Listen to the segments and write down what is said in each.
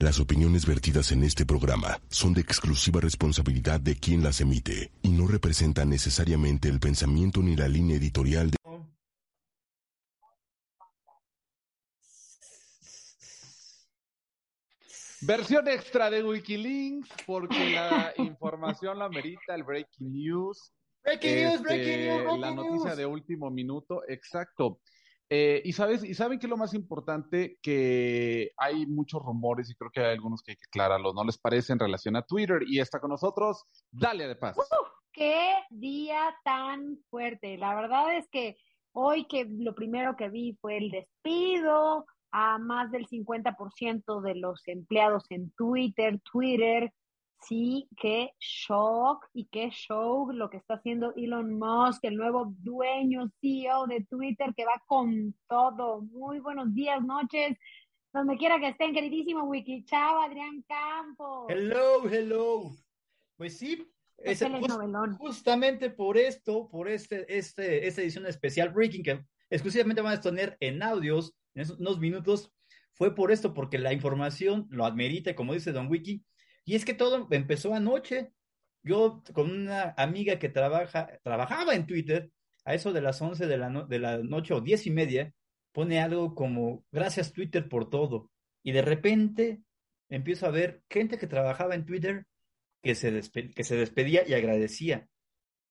Las opiniones vertidas en este programa son de exclusiva responsabilidad de quien las emite y no representan necesariamente el pensamiento ni la línea editorial de... Versión extra de Wikilinks, porque la información la merita el breaking news. Breaking news, breaking Este, news, breaking La noticia news. de último minuto, exacto. Eh, y sabes, y saben que lo más importante, que hay muchos rumores y creo que hay algunos que hay que aclararlos, ¿no les parece en relación a Twitter? Y está con nosotros, Dalia de Paz. Qué día tan fuerte. La verdad es que hoy que lo primero que vi fue el despido a más del 50% de los empleados en Twitter, Twitter. Sí, qué shock y qué show lo que está haciendo Elon Musk, el nuevo dueño, CEO de Twitter, que va con todo. Muy buenos días, noches, donde quiera que estén, queridísimo Wiki. Chao, Adrián Campos. Hello, hello. Pues sí, Qué ese- jus- telenovelón. justamente por esto, por este, este, esta edición especial Breaking, que exclusivamente van a tener en audios en esos- unos minutos, fue por esto, porque la información lo admerita, como dice Don Wiki, y es que todo empezó anoche. Yo con una amiga que trabaja, trabajaba en Twitter, a eso de las 11 de la, de la noche o 10 y media, pone algo como, gracias Twitter por todo. Y de repente empiezo a ver gente que trabajaba en Twitter que se, que se despedía y agradecía.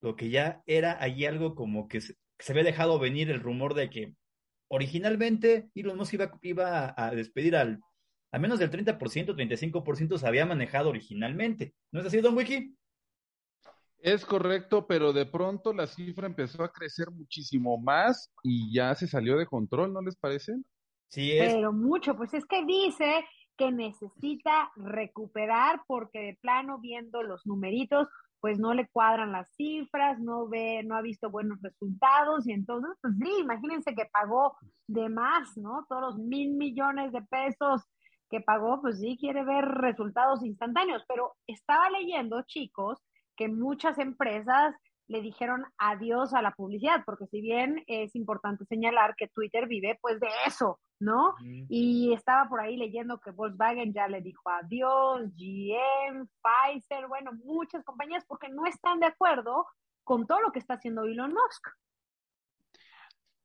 Lo que ya era ahí algo como que se, había dejado venir el rumor de que originalmente Elon Musk iba, iba a despedir al, al menos del 30%, 35% se había manejado originalmente. ¿No es así, Don Wiki? Es correcto, pero de pronto la cifra empezó a crecer muchísimo más y ya se salió de control, ¿no les parece? Sí, es. Pero mucho, pues es que dice que necesita recuperar porque de plano viendo los numeritos, pues no le cuadran las cifras, no ve, no ha visto buenos resultados y entonces, pues sí, imagínense que pagó de más, ¿no? Todos los mil millones de pesos que pagó, pues sí, quiere ver resultados instantáneos, pero estaba leyendo, chicos, que muchas empresas le dijeron adiós a la publicidad, porque si bien es importante señalar que Twitter vive pues de eso, ¿no? Mm. Y estaba por ahí leyendo que Volkswagen ya le dijo adiós, GM, Pfizer, bueno, muchas compañías porque no están de acuerdo con todo lo que está haciendo Elon Musk.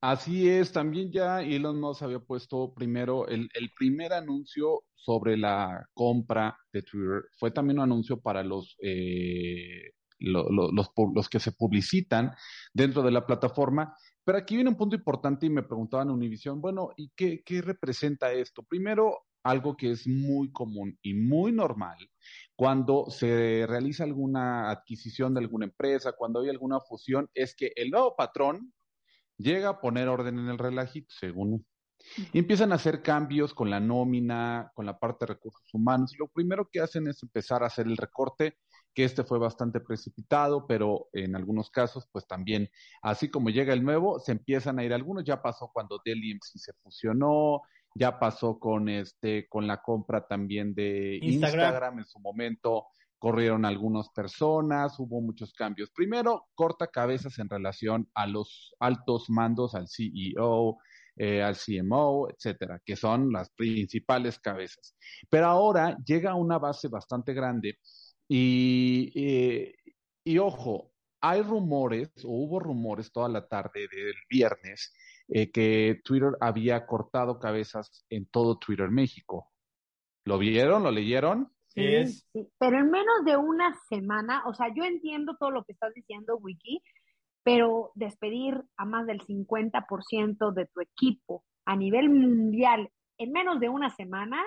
Así es, también ya Elon Musk había puesto primero el, primer anuncio sobre la compra de Twitter. Fue también un anuncio para los, eh, lo- lo- los, los que se publicitan dentro de la plataforma. Pero aquí viene un punto importante y me preguntaban Univision, bueno, ¿y qué, qué representa esto? Primero, algo que es muy común y muy normal cuando se realiza alguna adquisición de alguna empresa, cuando hay alguna fusión, es que el nuevo patrón llega a poner orden en el relajito, según. Y empiezan a hacer cambios con la nómina, con la parte de recursos humanos. Y lo primero que hacen es empezar a hacer el recorte, que este fue bastante precipitado, pero en algunos casos, pues también, así como llega el nuevo, se empiezan a ir algunos. Ya pasó cuando Dell EMC se fusionó, ya pasó con este, con la compra también de Instagram. Instagram en su momento corrieron algunas personas, hubo muchos cambios. Primero, corta cabezas en relación a los altos mandos, al CEO, eh, al CMO, etcétera, que son las principales cabezas. Pero ahora llega a una base bastante grande y, eh, y ojo, hay rumores, o hubo rumores toda la tarde del viernes, eh, que Twitter había cortado cabezas en todo Twitter México. ¿Lo vieron? ¿Lo leyeron? Sí, es. sí. Pero en menos de una semana, o sea, yo entiendo todo lo que estás diciendo, Wiki, pero despedir a más del 50% de tu equipo a nivel mundial en menos de una semana,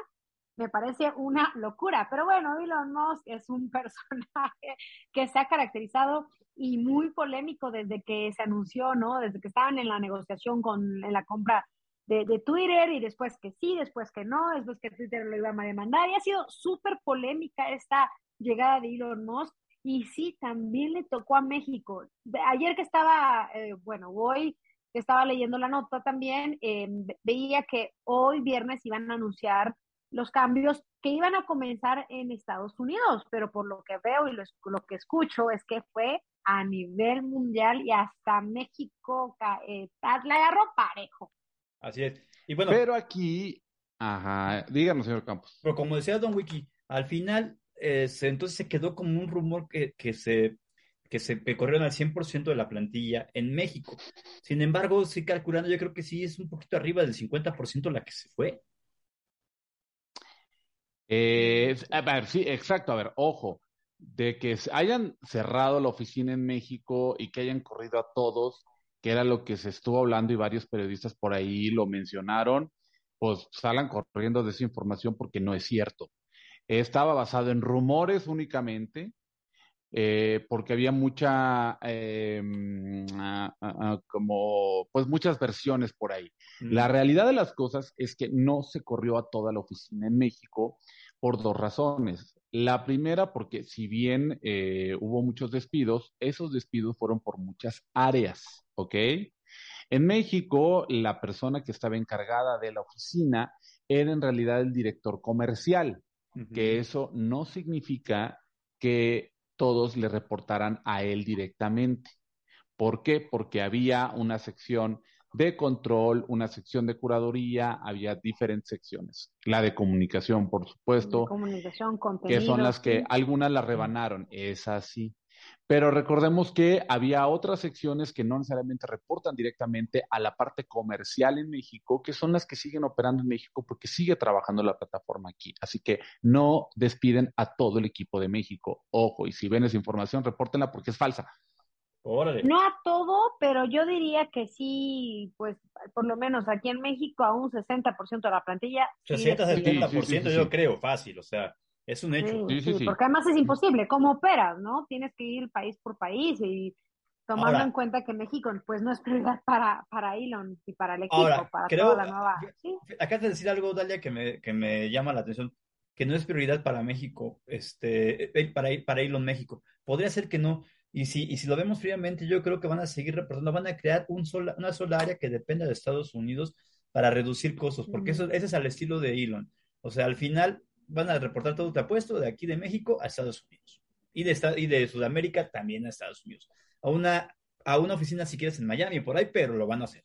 me parece una locura. Pero bueno, Elon Musk es un personaje que se ha caracterizado y muy polémico desde que se anunció, ¿no? Desde que estaban en la negociación con en la compra de, Twitter y después que sí, después que no, después que Twitter lo iba a demandar. Y ha sido súper polémica esta llegada de Elon Musk. Y sí, también le tocó a México. Ayer que estaba, eh, bueno, hoy estaba leyendo la nota también, eh, veía que hoy viernes iban a anunciar los cambios que iban a comenzar en Estados Unidos, pero por lo que veo y lo, lo que escucho es que fue a nivel mundial y hasta México eh, la agarró parejo. Así es. Y bueno, pero aquí, Ajá, díganos, señor Campos. Pero como decía Don Wiki, al final, eh, entonces se quedó como un rumor que, que se que se corrieron al 100% de la plantilla en México. Sin embargo, sí calculando, yo creo que sí es un poquito arriba del 50% la que se fue. Eh, a ver, sí, exacto, a ver, ojo, de que hayan cerrado la oficina en México y que hayan corrido a todos, que era lo que se estuvo hablando y varios periodistas por ahí lo mencionaron, pues salgan corriendo de esa información porque no es cierto. Estaba basado en rumores únicamente, eh, porque había mucha, eh, como, pues muchas versiones por ahí. La realidad de las cosas es que no se corrió a toda la oficina en México por dos razones. La primera, porque si bien eh, hubo muchos despidos, esos despidos fueron por muchas áreas, ¿ok? En México, la persona que estaba encargada de la oficina era en realidad el director comercial, que eso no significa que todos le reportaran a él directamente. ¿Por qué? Porque había una sección de control, una sección de curaduría, había diferentes secciones. La de comunicación, por supuesto. comunicación, Que son las que algunas la rebanaron, es así. Pero recordemos que había otras secciones que no necesariamente reportan directamente a la parte comercial en México, que son las que siguen operando en México porque sigue trabajando la plataforma aquí. Así que no despiden a todo el equipo de México. Ojo, y si ven esa información, repórtenla porque es falsa. No a todo, pero yo diría que sí, pues por lo menos aquí en México a un 60% de la plantilla. 60-70% yo creo, fácil, o sea, es un hecho. Sí, sí, porque además es imposible. ¿Cómo operas, no? Tienes que ir país por país y tomando en cuenta que México pues no es prioridad para, para Elon y para el equipo, para toda la nueva... Acá te decir algo, Dalia, que me, que me llama la atención, que no es prioridad para México, este, eh, para, para Elon México. Podría ser que no, y si, y si lo vemos fríamente, yo creo que van a seguir reportando, van a crear un sola, una sola área que dependa de Estados Unidos para reducir costos, porque eso, ese es al estilo de Elon. O sea, al final van a reportar todo te apuesto de aquí de México a Estados Unidos y de, y de Sudamérica también a Estados Unidos. A una, a una oficina si quieres en Miami por ahí, pero lo van a hacer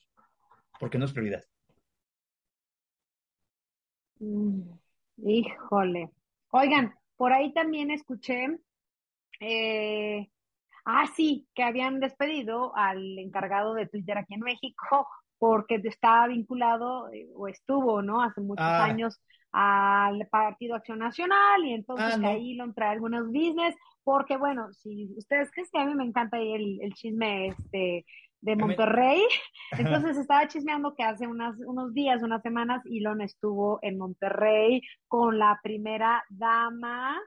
porque no es prioridad. Mm, híjole. Oigan, por ahí también escuché, eh, ah, sí, que habían despedido al encargado de Twitter aquí en México porque estaba vinculado eh, o estuvo, ¿no? Hace muchos ah. años al Partido Acción Nacional y entonces ah, ahí lo trae algunos business, porque bueno, si ustedes creen que a mí me encanta el, el chisme este de Monterrey, entonces estaba chismeando que hace unas, unos días, unas semanas, Elon estuvo en Monterrey con la primera dama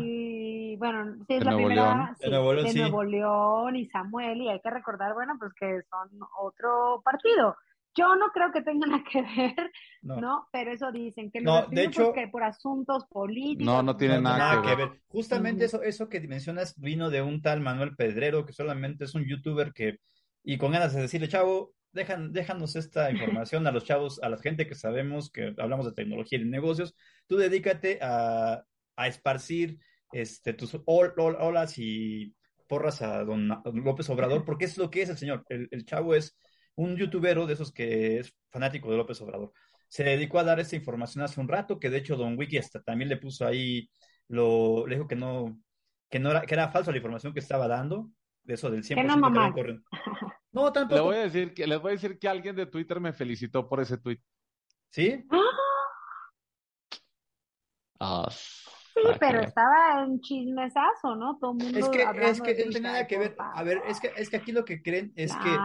y bueno, sí es la primera de, Nuevo León, y Samuel, y hay que recordar, bueno, pues que son otro partido. Yo no creo que tengan nada que ver, no, pero eso dicen, que no, de hecho, que por asuntos políticos. No, no tiene nada, que, ver. Justamente eso, eso que mencionas vino de un tal Manuel Pedrero, que solamente es un youtuber que, y con ganas de decirle, chavo, dejan, déjanos esta información a los chavos, a la gente que sabemos que hablamos de tecnología y de negocios, tú dedícate a, a esparcir este, tus olas y porras a don López Obrador, porque es lo que es el señor. El, el chavo es un youtubero de esos que es fanático de López Obrador. Se dedicó a dar esa información hace un rato, que de hecho Don Wiki hasta también le puso ahí, lo, le dijo que no, que no era, que era falsa la información que estaba dando, de eso del 100% que no, mamá. No, tampoco. Le voy a decir que, les voy a decir que alguien de Twitter me felicitó por ese tweet. ¿Sí? Ah. Sí, pero estaba en chismesazo, ¿no? Todo mundo es que, es que no tiene nada que ver. A ver, es que, es que aquí lo que creen es que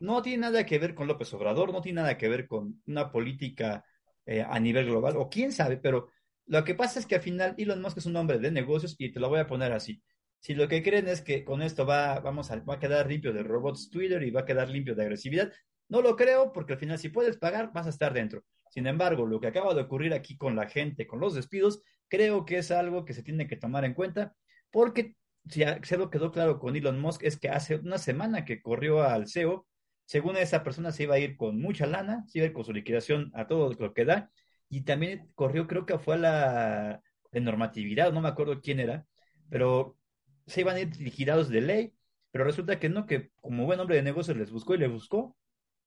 no tiene nada que ver con López Obrador, no tiene nada que ver con una política eh, a nivel global, o quién sabe, pero lo que pasa es que al final Elon Musk es un hombre de negocios y te lo voy a poner así. Si lo que creen es que con esto va, vamos a, va quedar limpio de robots Twitter y va a quedar limpio de agresividad, no lo creo porque al final si puedes pagar vas a estar dentro. Sin embargo, lo que acaba de ocurrir aquí con la gente, con los despidos, creo que es algo que se tiene que tomar en cuenta porque si algo quedó claro con Elon Musk es que hace una semana que corrió al CEO según esa persona se iba a ir con mucha lana, se iba a ir con su liquidación a todo lo que da, y también corrió, creo que fue a la de normatividad, no me acuerdo quién era, pero se iban a ir liquidados de ley, pero resulta que no, que como buen hombre de negocios les buscó y le buscó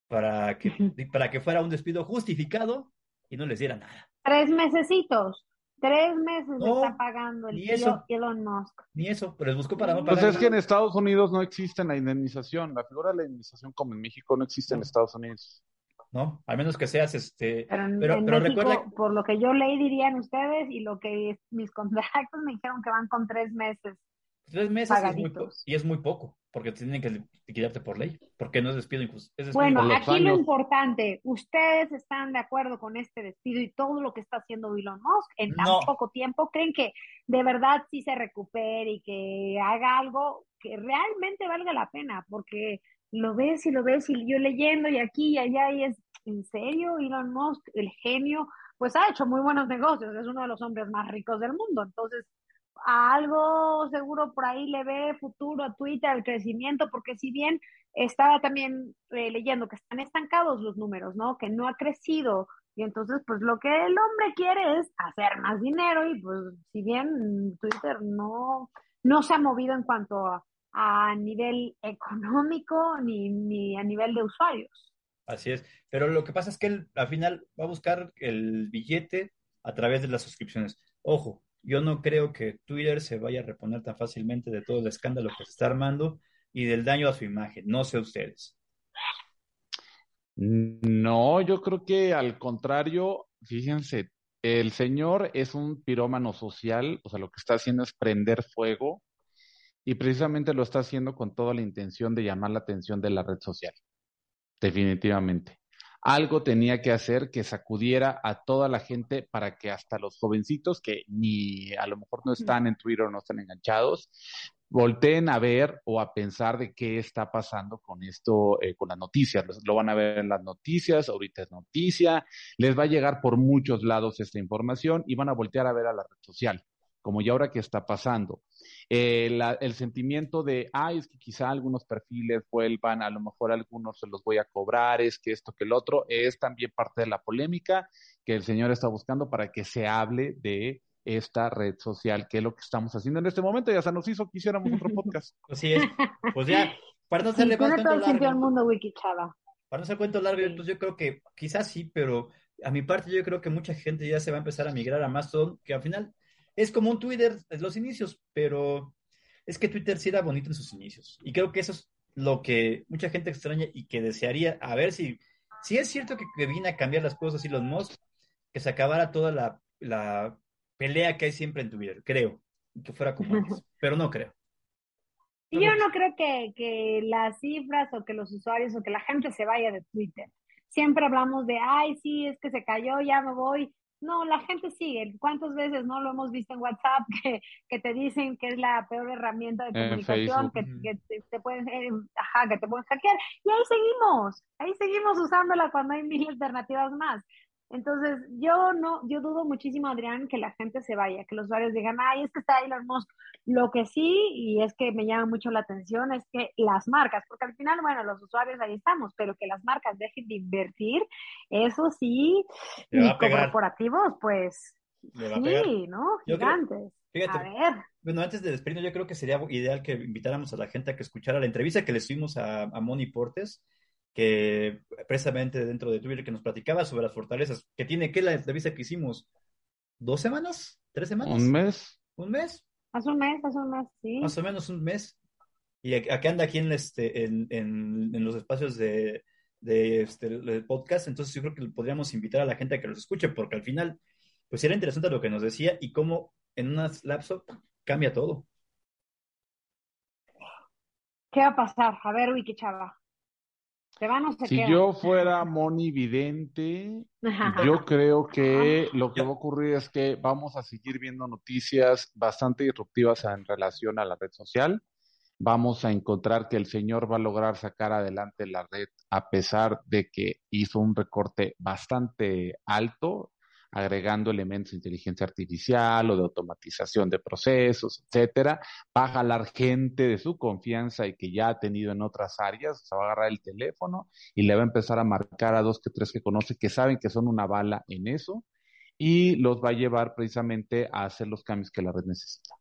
para que, para que fuera un despido justificado y no les diera nada. Tres mesecitos. Tres meses está pagando el tío Elon Musk. Ni eso, pero les buscó para no Pues es que en Estados Unidos no existe la indemnización. La figura de la indemnización como en México no existe en Estados Unidos. ¿no? Al menos que seas este. Pero, pero, recuerda... por lo que yo leí, dirían ustedes, y lo que mis contactos me dijeron que van con tres meses. Tres meses es muy y es muy poco, porque tienen que liquidarte por ley, porque no es despido injusto. bueno, aquí lo importante, ¿ustedes están de acuerdo con este despido y todo lo que está haciendo Elon Musk en tan poco tiempo? ¿Creen que de verdad sí se recupere y que haga algo que realmente valga la pena? Porque lo ves y lo ves y yo leyendo y aquí y allá y es, ¿en serio? Elon Musk, el genio, pues ha hecho muy buenos negocios, es uno de los hombres más ricos del mundo, entonces a algo seguro por ahí le ve futuro a Twitter, al crecimiento, porque si bien estaba también eh, leyendo que están estancados los números, ¿no? Que no ha crecido. Y entonces, pues lo que el hombre quiere es hacer más dinero y pues si bien Twitter no, no se ha movido en cuanto a, a nivel económico ni, ni a nivel de usuarios. Así es, pero lo que pasa es que él al final va a buscar el billete a través de las suscripciones. Ojo, yo no creo que Twitter se vaya a reponer tan fácilmente de todo el escándalo que se está armando y del daño a su imagen. No sé ustedes. No, yo creo que al contrario, fíjense, el señor es un pirómano social, o sea, lo que está haciendo es prender fuego y precisamente lo está haciendo con toda la intención de llamar la atención de la red social. Definitivamente algo tenía que hacer que sacudiera a toda la gente para que hasta los jovencitos que ni a lo mejor no están en Twitter o no están enganchados, volteen a ver o a pensar de qué está pasando con esto, eh, con las noticias. Lo van a ver en las noticias, ahorita es noticia, les va a llegar por muchos lados esta información y van a voltear a ver a la red social como ya ahora que está pasando. Eh, el sentimiento de, ay, es que quizá algunos perfiles vuelvan, a lo mejor algunos se los voy a cobrar, es que esto, que el otro, es también parte de la polémica que el señor está buscando para que se hable de esta red social, que es lo que estamos haciendo en este momento. Ya se nos hizo que hiciéramos otro podcast. Así es. Pues ya, para no hacerle más cuento largo. mundo, Para no hacer cuento largo, entonces yo creo que quizás sí, pero a mi parte yo creo que mucha gente ya se va a empezar a migrar a Mastodon, que al final es como un Twitter en los inicios, pero es que Twitter sí era bonito en sus inicios. Y creo que eso es lo que mucha gente extraña y que desearía, a ver si, si es cierto que, que viene a cambiar las cosas y los Musk, que se acabara toda la, la pelea que hay siempre en Twitter, creo, y que fuera como antes, pero no creo. Y yo no creo que, que las cifras o que los usuarios o que la gente se vaya de Twitter. Siempre hablamos de, ay, sí, es que se cayó, ya me voy. No, la gente sigue. ¿Cuántas veces no lo hemos visto en WhatsApp que, que te dicen que es la peor herramienta de comunicación, que, te, pueden, eh, ajá, que te pueden hackear? Y ahí seguimos, ahí seguimos usándola cuando hay mil alternativas más. Entonces, yo no, yo dudo muchísimo, Adrián, que la gente se vaya, que los usuarios digan, ay, es que está Elon Musk. Lo que sí, y es que me llama mucho la atención, es que las marcas, porque al final, bueno, los usuarios ahí estamos, pero que las marcas dejen de invertir, eso sí, y corporativos, pues, sí, ¿no? Gigantes. a ver. Bueno, antes de despedirnos, yo creo que sería ideal que invitáramos a la gente a que escuchara la entrevista que le hicimos a, a Moni Portes que precisamente dentro de Twitter que nos platicaba sobre las fortalezas que tiene que la entrevista que hicimos dos semanas, tres semanas. Un mes. Un mes. Hace un mes, hace un mes, sí. Más o menos un mes. Y aquí anda aquí en, este, en, en, los espacios de, de, este, podcast, entonces yo creo que podríamos invitar a la gente a que los escuche, porque al final, pues era interesante lo que nos decía y cómo en una lapso cambia todo. ¿Qué va a pasar? A ver, Wiki Chava si yo fuera Moni Vidente, yo creo que lo que va a ocurrir es que vamos a seguir viendo noticias bastante disruptivas en relación a la red social. Vamos a encontrar que el señor va a lograr sacar adelante la red a pesar de que hizo un recorte bastante alto agregando elementos de inteligencia artificial o de automatización de procesos, etcétera, va a jalar gente de su confianza y que ya ha tenido en otras áreas, se va a agarrar el teléfono y le va a empezar a marcar a dos que tres que conoce que saben que son una bala en eso y los va a llevar precisamente a hacer los cambios que la red necesita.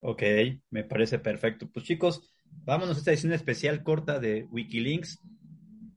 Ok, me parece perfecto. Pues chicos, vámonos a esta edición especial corta de Wikilinks.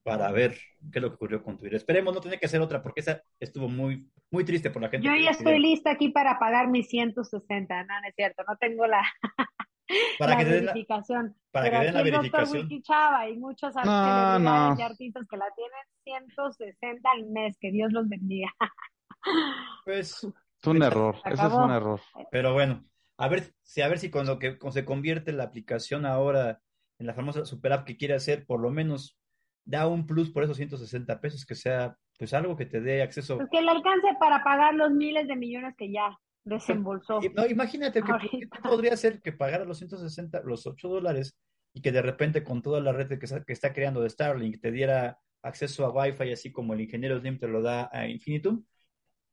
Para ver qué es lo que ocurrió con Twitter. Esperemos no tener que hacer otra porque esa estuvo muy, muy triste por la gente. Yo ya estoy lista aquí para pagar mis 160, no, no es cierto, no tengo la, para la que den verificación. para Pero que den la aquí el doctor verificación. Wiki Chava y muchos No, no. artistas que la tienen 160 al mes, que Dios los bendiga. Pues, Es un error, Se ese es un error. pero bueno, a ver si a ver si con lo que con- se convierte la aplicación ahora en la famosa super app que quiere hacer, por lo menos da un plus por esos 160 pesos, que sea pues algo que te dé acceso. Pues que le alcance para pagar los miles de millones que ya desembolsó. No, imagínate que, Ahorita. podría ser que pagara los 160, los 8 dólares y que de repente con toda la red que está, que está creando de Starlink te diera acceso a Wi-Fi así como el ingeniero Slim te lo da a Infinitum,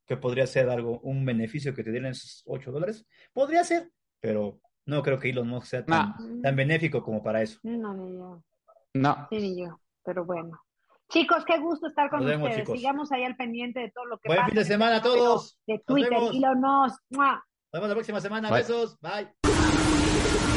que podría ser algo, un beneficio que te dieran esos 8 dólares. Podría ser, pero no creo que Elon Musk sea tan, Nah. tan benéfico como para eso. No, ni yo. No, Sí, ni yo. Pero bueno. Chicos, qué gusto estar con Nos vemos, ustedes. chicos. Sigamos ahí al pendiente de todo lo que Buen pasa fin de semana a todos. De Nos Twitter. vemos. Elon. Nos vemos la próxima semana. Bye. Besos. Bye.